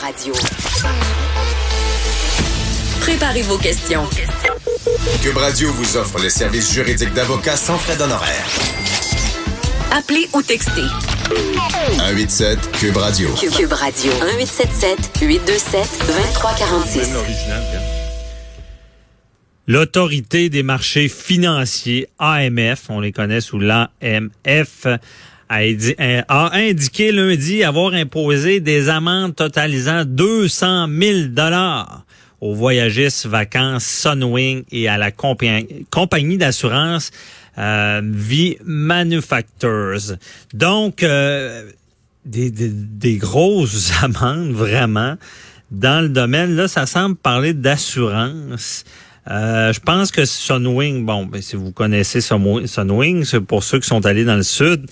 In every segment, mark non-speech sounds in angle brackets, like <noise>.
Radio. Préparez vos questions. Cube Radio vous offre les services juridiques d'avocats sans frais d'honoraires. Appelez ou textez. 187 Cube Radio. Cube Radio. 1877 827 2346. L'autorité des marchés financiers, AMF, on les connaît sous l'AMF, a, indi- a indiqué lundi avoir imposé des amendes totalisant 200 000 dollars aux voyagistes vacances Sunwing et à la compa- compagnie d'assurance euh, V Manufacturers. Donc, euh, des, des, des grosses <laughs> amendes, vraiment. Dans le domaine, là, ça semble parler d'assurance. Euh, je pense que Sunwing, bon, ben, si vous connaissez Sunwing, c'est pour ceux qui sont allés dans le sud,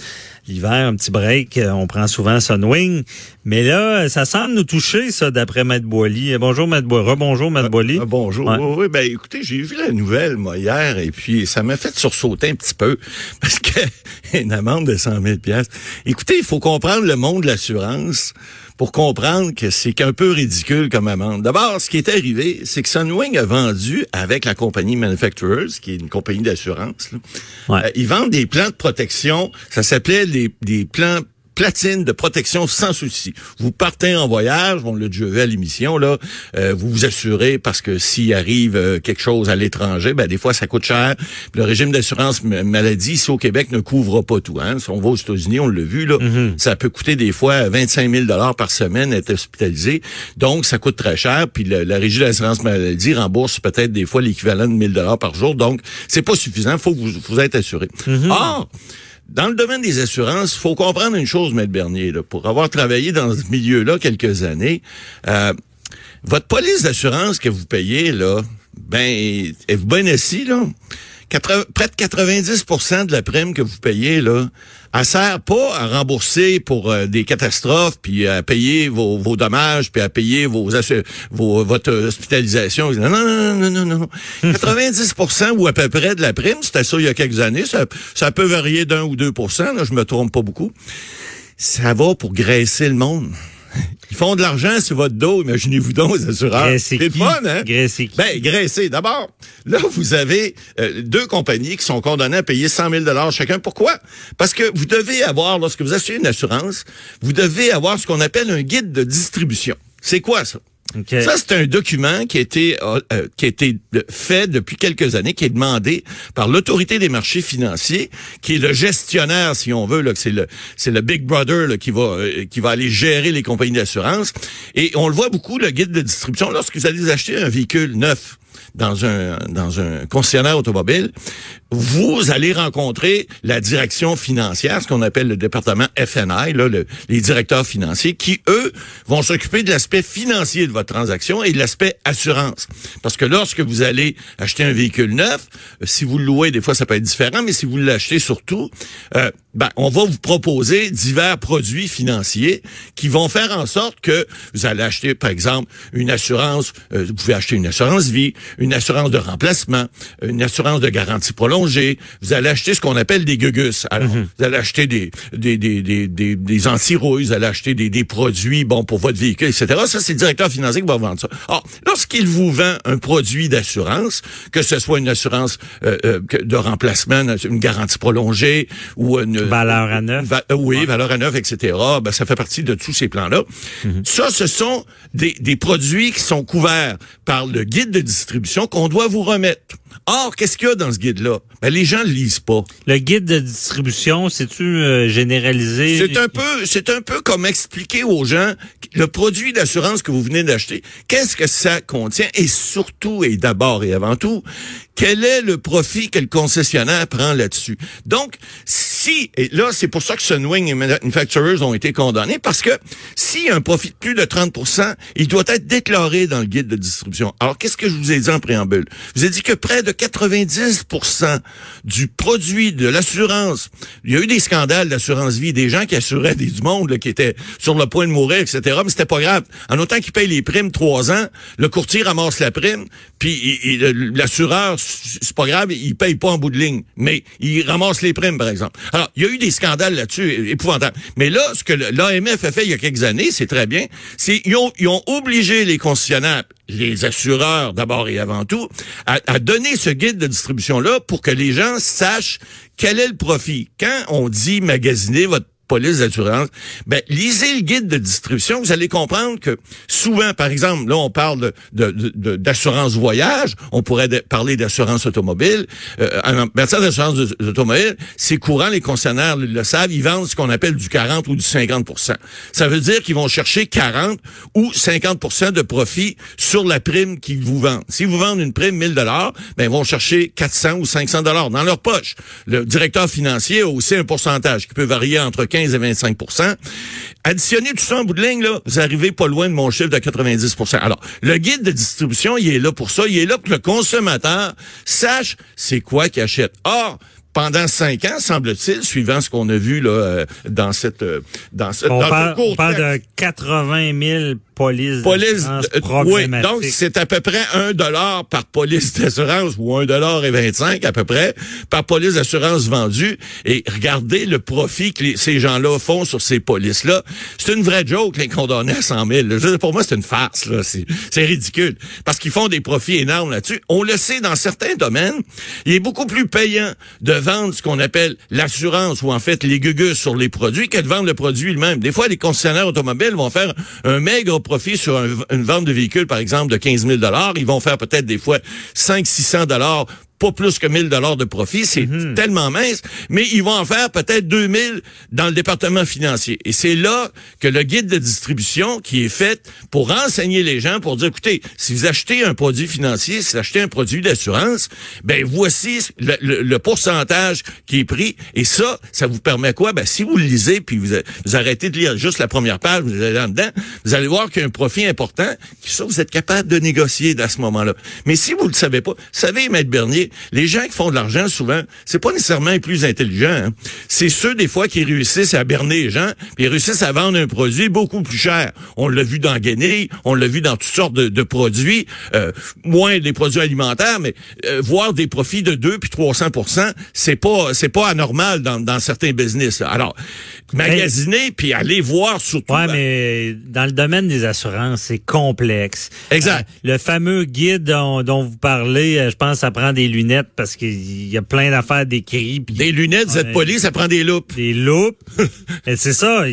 l'hiver, un petit break, euh, on prend souvent Sunwing. Mais là, ça semble nous toucher, ça, d'après Maître Boily. Euh, Bonjour, Maître Boily. Rebonjour, Maître Boily. Bonjour. Ouais. Oui, oui, ben écoutez, j'ai vu la nouvelle moi hier et puis ça m'a fait sursauter un petit peu <laughs> parce que une amende de 100 000 pièces. Écoutez, il faut comprendre le monde de l'assurance pour comprendre que c'est qu'un peu ridicule comme amende. D'abord, ce qui est arrivé, c'est que Sunwing a vendu avec la compagnie Manufacturers, qui est une compagnie d'assurance. Ouais. euh, ils vendent des plans de protection. Ça s'appelait des, des plans platine de protection sans souci. Vous partez en voyage, on l'a déjà vu à l'émission là, euh, vous vous assurez parce que s'il arrive euh, quelque chose à l'étranger, ben des fois ça coûte cher. Le régime d'assurance ma- maladie ici au Québec ne couvre pas tout. Hein. Si on va aux États-Unis, on l'a vu là, ça peut coûter des fois 25 000 dollars par semaine être hospitalisé. Donc ça coûte très cher. Puis le- la régie d'assurance maladie rembourse peut-être des fois l'équivalent de 1000 dollars par jour. Donc c'est pas suffisant. Faut que vous vous êtes assuré. Or dans le domaine des assurances, faut comprendre une chose, Maître Bernier, pour avoir travaillé dans ce milieu-là quelques années, euh, votre police d'assurance que vous payez, là, ben, êtes-vous bien assis, là? Près de 90% de la prime que vous payez, là, elle sert pas à rembourser pour euh, des catastrophes, puis à payer vos, vos dommages, puis à payer vos, vos votre hospitalisation. Non, non, non, non, non, non. 90% <laughs> ou à peu près de la prime, c'était ça il y a quelques années. Ça, ça peut varier d'un ou deux là, je me trompe pas beaucoup. Ça va pour graisser le monde. <laughs> Ils font de l'argent sur votre dos, imaginez-vous donc, les assureurs. Graisser C'est fun, hein? Graisser qui? Ben, graisser. D'abord, là, vous avez euh, deux compagnies qui sont condamnées à payer 100 000 chacun. Pourquoi? Parce que vous devez avoir, lorsque vous achetez une assurance, vous devez avoir ce qu'on appelle un guide de distribution. C'est quoi ça? Ça, c'est un document qui a été euh, euh, qui a été fait depuis quelques années, qui est demandé par l'autorité des marchés financiers, qui est le gestionnaire, si on veut, là, c'est le c'est le Big Brother là, qui va euh, qui va aller gérer les compagnies d'assurance. Et on le voit beaucoup le guide de distribution lorsque vous allez acheter un véhicule neuf dans un dans un concessionnaire automobile, vous allez rencontrer la direction financière, ce qu'on appelle le département FNI, là, le- les directeurs financiers, qui eux vont s'occuper de l'aspect financier de votre transaction et de l'aspect assurance. Parce que lorsque vous allez acheter un véhicule neuf, euh, si vous le louez, des fois ça peut être différent, mais si vous l'achetez surtout, euh, ben, on va vous proposer divers produits financiers qui vont faire en sorte que vous allez acheter, par exemple, une assurance, euh, vous pouvez acheter une assurance vie, une assurance de remplacement, une assurance de garantie prolongée. Vous allez acheter ce qu'on appelle des gugus. Alors, vous allez acheter des des des des des, des anti-rouilles, vous allez acheter des, des produits bon pour votre véhicule, etc. Ça, c'est le directeur financier qui va vendre ça. Alors, lorsqu'il vous vend un produit d'assurance, que ce soit une assurance euh, euh, de remplacement, une garantie prolongée ou une Valeur à neuf. Va- euh, oui, valeur à neuf, etc. Ben, ça fait partie de tous ces plans-là. Ça, ce sont des, des produits qui sont couverts par le guide de distribution qu'on doit vous remettre. Or, qu'est-ce qu'il y a dans ce guide-là? Ben, les gens le lisent pas. Le guide de distribution, c'est-tu euh, généralisé? C'est un peu, c'est un peu comme expliquer aux gens le produit d'assurance que vous venez d'acheter. Qu'est-ce que ça contient? Et surtout, et d'abord et avant tout, quel est le profit que le concessionnaire prend là-dessus? Donc, si, et là, c'est pour ça que Sunwing et Manufacturers ont été condamnés, parce que s'il y a un profit de plus de 30% il doit être déclaré dans le guide de distribution. Alors, qu'est-ce que je vous ai dit en préambule? Je vous ai dit que près de de 90% du produit de l'assurance. Il y a eu des scandales d'assurance vie, des gens qui assuraient des, du monde là, qui étaient sur le point de mourir, etc. Mais c'était pas grave. En autant qu'ils payent les primes trois ans, le courtier ramasse la prime, puis l'assureur, c'est pas grave, il paye pas en bout de ligne, mais il ramasse les primes, par exemple. Alors, il y a eu des scandales là-dessus, épouvantables. Mais là, ce que l'AMF a fait il y a quelques années, c'est très bien, c'est ils ont, ils ont obligé les concessionnaires, les assureurs d'abord et avant tout, à, à donner ce guide de distribution-là pour que les gens sachent quel est le profit. Quand on dit magasiner votre police d'assurance, ben lisez le guide de distribution, vous allez comprendre que souvent, par exemple, là on parle de, d'assurance voyage, on pourrait parler d'assurance automobile. Euh, en matière d'assurance automobile, c'est courant, les concessionnaires le savent, ils vendent ce qu'on appelle du 40 ou du 50% Ça veut dire qu'ils vont chercher 40 ou 50% de profit sur la prime qu'ils vous vendent. Si vous vendez une prime 1000 dollars, ben ils vont chercher 400 ou 500 dollars dans leur poche. Le directeur financier a aussi un pourcentage qui peut varier entre 15 et 25 Additionnez tout ça en bout de ligne, là, vous arrivez pas loin de mon chiffre de 90% Alors, le guide de distribution, il est là pour ça. Il est là pour que le consommateur sache c'est quoi qu'il achète. Or, pendant cinq ans, semble-t-il, suivant ce qu'on a vu là euh, dans cette euh, dans ce on parle, on parle de 80 000 police, police Oui, donc c'est à peu près un dollar par police d'assurance ou un dollar et 25 à peu près par police d'assurance vendue. Et regardez le profit que ces gens-là font sur ces polices-là. C'est une vraie joke, les condamnés à 100 000. pour moi, c'est une farce. là. C'est ridicule. Parce qu'ils font des profits énormes là-dessus. On le sait, dans certains domaines, il est beaucoup plus payant de vendre ce qu'on appelle l'assurance ou en fait les gugus sur les produits que de vendre le produit lui-même. Des fois, les concessionnaires automobiles vont faire un maigre profit sur une vente de véhicule, par exemple, de 15 000 Ils vont faire peut-être des fois 500-600 dollars pas plus que 1000 dollars de profit, c'est mhm. tellement mince, mais ils vont en faire peut-être 2000 dans le département financier. Et c'est là que le guide de distribution qui est fait pour renseigner les gens, pour dire, écoutez, si vous achetez un produit financier, si vous achetez un produit d'assurance, ben voici le, pourcentage qui est pris. Et ça, ça vous permet quoi? Ben si vous le lisez, puis vous, vous arrêtez de lire juste la première page, vous allez là-dedans, vous allez voir qu'il y a un profit important, qui ça, vous êtes capable de négocier à ce moment-là. Mais si vous ne le savez pas, savez, Maître Bernier, les gens qui font de l'argent, souvent, c'est pas nécessairement les plus intelligents. Hein. C'est ceux, des fois, qui réussissent à berner les gens, puis ils réussissent à vendre un produit beaucoup plus cher. On l'a vu dans Guinée, on l'a vu dans toutes sortes de, produits, euh, moins des produits alimentaires, mais euh, voir des profits de 2 puis 300% c'est pas c'est pas anormal dans, dans certains business. Alors, magasiner puis aller voir surtout. Ouais, mais dans le domaine des assurances, c'est complexe. Exact. Euh, le fameux guide dont, dont vous parlez, je pense, ça prend des lunettes parce qu'il y a plein d'affaires décrites. Des lunettes, cette police, ça prend des loupes. Des loupes. <laughs> c'est ça.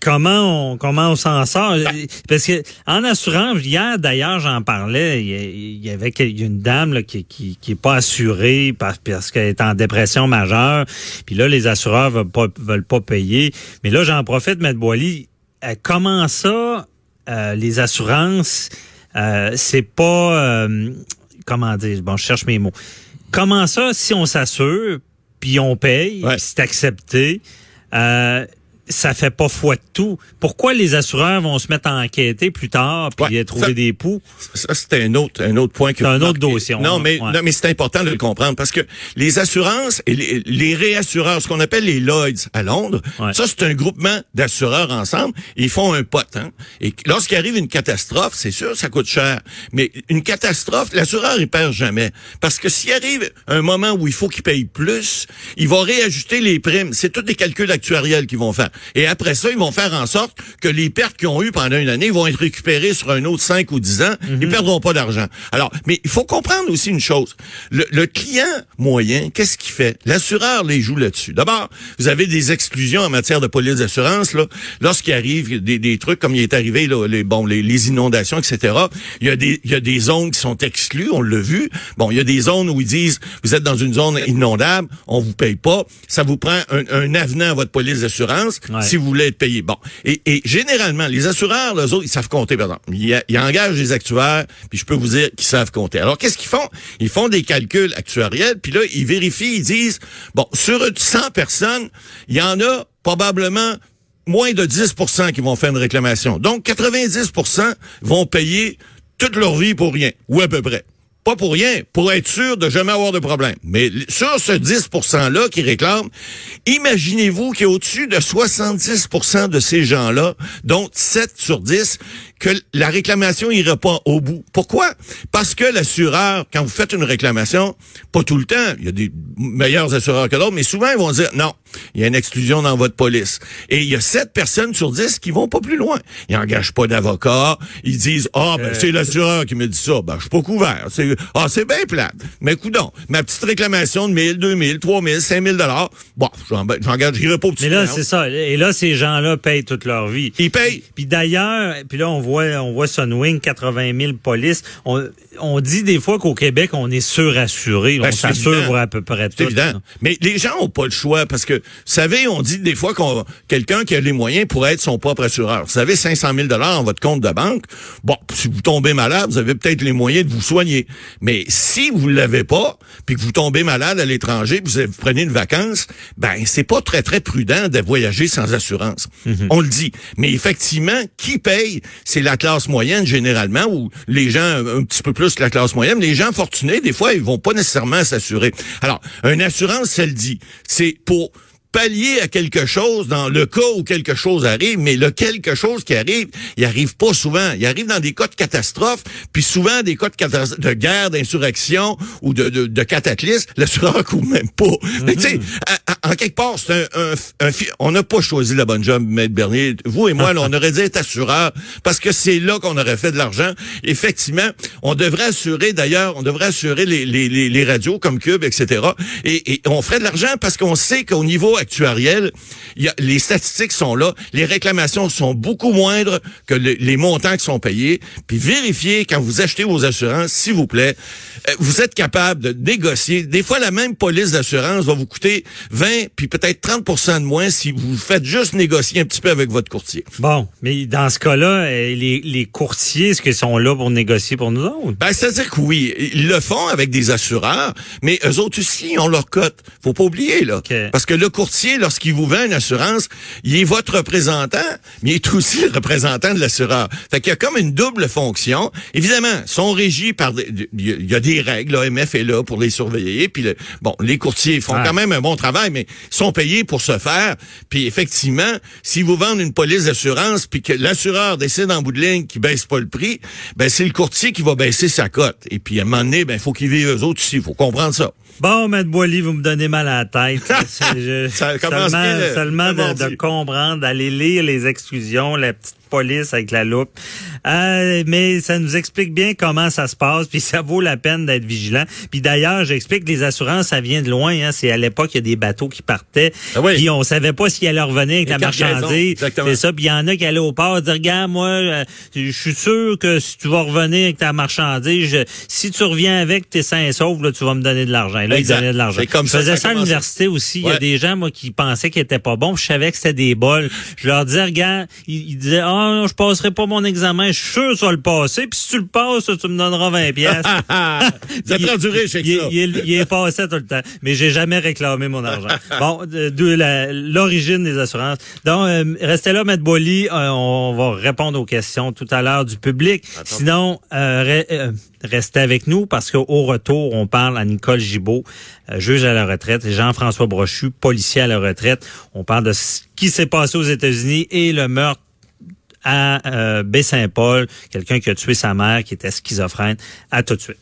comment on, comment on s'en sort? Ben. Parce que en assurance, hier d'ailleurs, j'en parlais. Il y, avait une dame là, qui, qui, qui est pas assurée parce, parce qu'elle est en dépression majeure. Puis là, les assureurs veulent pas, veulent pas payer. Mais là, j'en profite, M. Boily. Euh, comment ça, euh, les assurances, euh, c'est pas comment dire, bon, je cherche mes mots. Comment ça, si on s'assure, puis on paye, c'est accepté, euh, ça fait pas foi de tout. Pourquoi les assureurs vont se mettre à enquêter plus tard puis trouver des poux? Ça, c'est un autre, un autre point que. C'est un autre dossier. Non, mais, non, mais c'est important de le comprendre parce que les assurances et les, réassureurs, ce qu'on appelle les Lloyds à Londres, ça, c'est un groupement d'assureurs ensemble. Ils font un pot, hein. Et lorsqu'il arrive une catastrophe, c'est sûr, ça coûte cher. Mais une catastrophe, l'assureur, il perd jamais. Parce que s'il arrive un moment où il faut qu'il paye plus, il va réajuster les primes. C'est tous des calculs actuariels qu'ils vont faire. Et après ça, ils vont faire en sorte que les pertes qu'ils ont eues pendant une année vont être récupérées sur un autre 5 ou 10 ans. Ils ne Ils perdront pas d'argent. Alors, mais il faut comprendre aussi une chose. Le, client moyen, qu'est-ce qu'il fait? L'assureur les joue là-dessus. D'abord, vous avez des exclusions en matière de police d'assurance. Là, lorsqu'il arrive des, des, trucs comme il est arrivé, là, les, bon, les, les, inondations, etc., il y, a des, il y a des zones qui sont exclues, on l'a vu. Bon, il y a des zones où ils disent, vous êtes dans une zone inondable, on vous paye pas. Ça vous prend un, un avenant à votre police d'assurance si vous voulez être payé. Bon. Et, et généralement, les assureurs, les autres, ils savent compter, par exemple. Ils, ils engagent des actuaires, puis je peux vous dire qu'ils savent compter. Alors, qu'est-ce qu'ils font? Ils font des calculs actuariels, puis là, ils vérifient, ils disent, bon, sur 100 personnes, il y en a probablement moins de 10% qui vont faire une réclamation. Donc, 90% vont payer toute leur vie pour rien, ou à peu près. Pas pour rien, pour être sûr de jamais avoir de problème. Mais sur ce 10 %-là qui réclament, imaginez-vous qu'il y a au-dessus de 70% de ces gens-là, dont 7 sur 10, que la réclamation ira pas au bout. Pourquoi? Parce que l'assureur, quand vous faites une réclamation, pas tout le temps, il y a des meilleurs assureurs que d'autres, mais souvent ils vont dire non, il y a une exclusion dans votre police. Et il y a 7 personnes sur 10 qui vont pas plus loin. Ils n'engagent pas d'avocat, ils disent ah ben c'est l'assureur qui me dit ça, ben je suis pas couvert. C'est ah c'est bien plate. Mais coudon, ma petite réclamation de 1000, 2000, 3000, 5000 dollars, bon, j'engage, j'irai pas au petit Mais là c'est ça, et là ces gens-là payent toute leur vie. Ils payent. Puis d'ailleurs, puis là on voit on voit Sunwing, 80 000 polices. On, dit des fois qu'au Québec, on est surassuré. Ben, on s'assure pour à peu près tout. C'est évident. Mais les gens ont pas le choix parce que, vous savez, on dit des fois qu'on quelqu'un qui a les moyens pourrait être son propre assureur. Vous avez 500 000 dollars dans votre compte de banque. Bon, si vous tombez malade, vous avez peut-être les moyens de vous soigner. Mais si vous l'avez pas, puis que vous tombez malade à l'étranger, vous, vous prenez une vacance, ben c'est pas très très prudent de voyager sans assurance. Mm-hmm. On le dit. Mais effectivement, qui paye, c'est la classe moyenne généralement, ou les gens un petit peu plus que la classe moyenne, les gens fortunés, des fois, ils vont pas nécessairement s'assurer. Alors, une assurance, elle dit, c'est pour pallier à quelque chose dans le cas où quelque chose arrive, mais le quelque chose qui arrive, il arrive pas souvent. Il arrive dans des cas de catastrophe, puis souvent des cas de, de guerre, d'insurrection ou de, de, de cataclysme, l'assureur <laughs> couvre même pas. Mais tu sais, mm-hmm. en quelque part, c'est un, un, on n'a pas choisi la bonne job, Maître Bernier. Vous et moi, on aurait dû être assureur parce que c'est là qu'on aurait fait de l'argent. Effectivement, on devrait assurer, d'ailleurs, on devrait assurer les, les, les, radios comme Cube, etc. Et, et on ferait de l'argent parce qu'on sait qu'au niveau actuariel, y a, les statistiques sont là, les réclamations sont beaucoup moindres que les montants qui sont payés. Puis vérifiez quand vous achetez vos assurances, s'il vous plaît, euh, vous êtes capable de négocier. Des fois, la même police d'assurance va vous coûter 20 puis peut-être 30 de moins si vous faites juste négocier un petit peu avec votre courtier. Bon, mais dans ce cas-là, euh, les, les courtiers, est-ce qu'ils sont là pour négocier pour nous autres? Ben, c'est-à-dire que oui, ils le font avec des assureurs, mais eux autres aussi ont leur cote. Faut pas oublier, là. Parce que le courtier lorsqu'il vous vend une assurance, il est votre représentant, mais il est aussi le représentant de l'assureur. Fait qu'il y a comme une double fonction. Évidemment, sont régis par il y a des règles, l'AMF est là pour les surveiller, puis bon, les courtiers font quand même un bon travail, mais sont payés pour se faire. Puis effectivement, si vous vendez une police d'assurance, puis que l'assureur décide en bout de ligne qu'il baisse pas le prix, ben c'est le courtier qui va baisser sa cote. Et puis à un moment donné, ben faut qu'ils vivent eux autres aussi. Il faut comprendre ça. Bon, Maître Boily, vous me donnez mal à la tête. <laughs> ça commence seulement, seulement de, de, comprendre, d'aller lire les exclusions, la petite police avec la loupe. Euh, mais ça nous explique bien comment ça se passe, puis ça vaut la peine d'être vigilant. Puis d'ailleurs, j'explique que les assurances, ça vient de loin. Hein. C'est à l'époque, il y a des bateaux qui partaient, ah puis on savait pas s'ils allaient revenir avec la marchandise. C'est ça. Puis il y en a qui allaient au port dire, regarde, moi, euh, je suis sûr que si tu vas revenir avec ta marchandise, si tu reviens avec tes sains et saufs, là, tu vas me donner de l'argent. Là, ils donnaient de l'argent. Comme je faisais ça, à l'université aussi. Il y a des gens, moi, qui pensaient qu'ils étaient pas bons. Je savais que c'était des bols. Je leur disais, regarde, ils, disaient, ah, non, je passerai pas mon examen. Je suis sûr que ça va le passer. Puis si tu le passes, tu me donneras 20 pièces. <laughs> ça prend du riche avec ça. Il, est passé tout le temps. Mais j'ai jamais réclamé mon argent. bon, de, l'origine des assurances. Donc, euh, restez là, Maître Boily. Euh, on va répondre aux questions tout à l'heure du public. Sinon, euh, restez avec nous parce qu'au retour, on parle à Nicole Gibault, juge à la retraite, et Jean-François Brochu, policier à la retraite. On parle de ce qui s'est passé aux États-Unis et le meurtre à euh, Baie-Saint-Paul, quelqu'un qui a tué sa mère, qui était schizophrène. À tout de suite.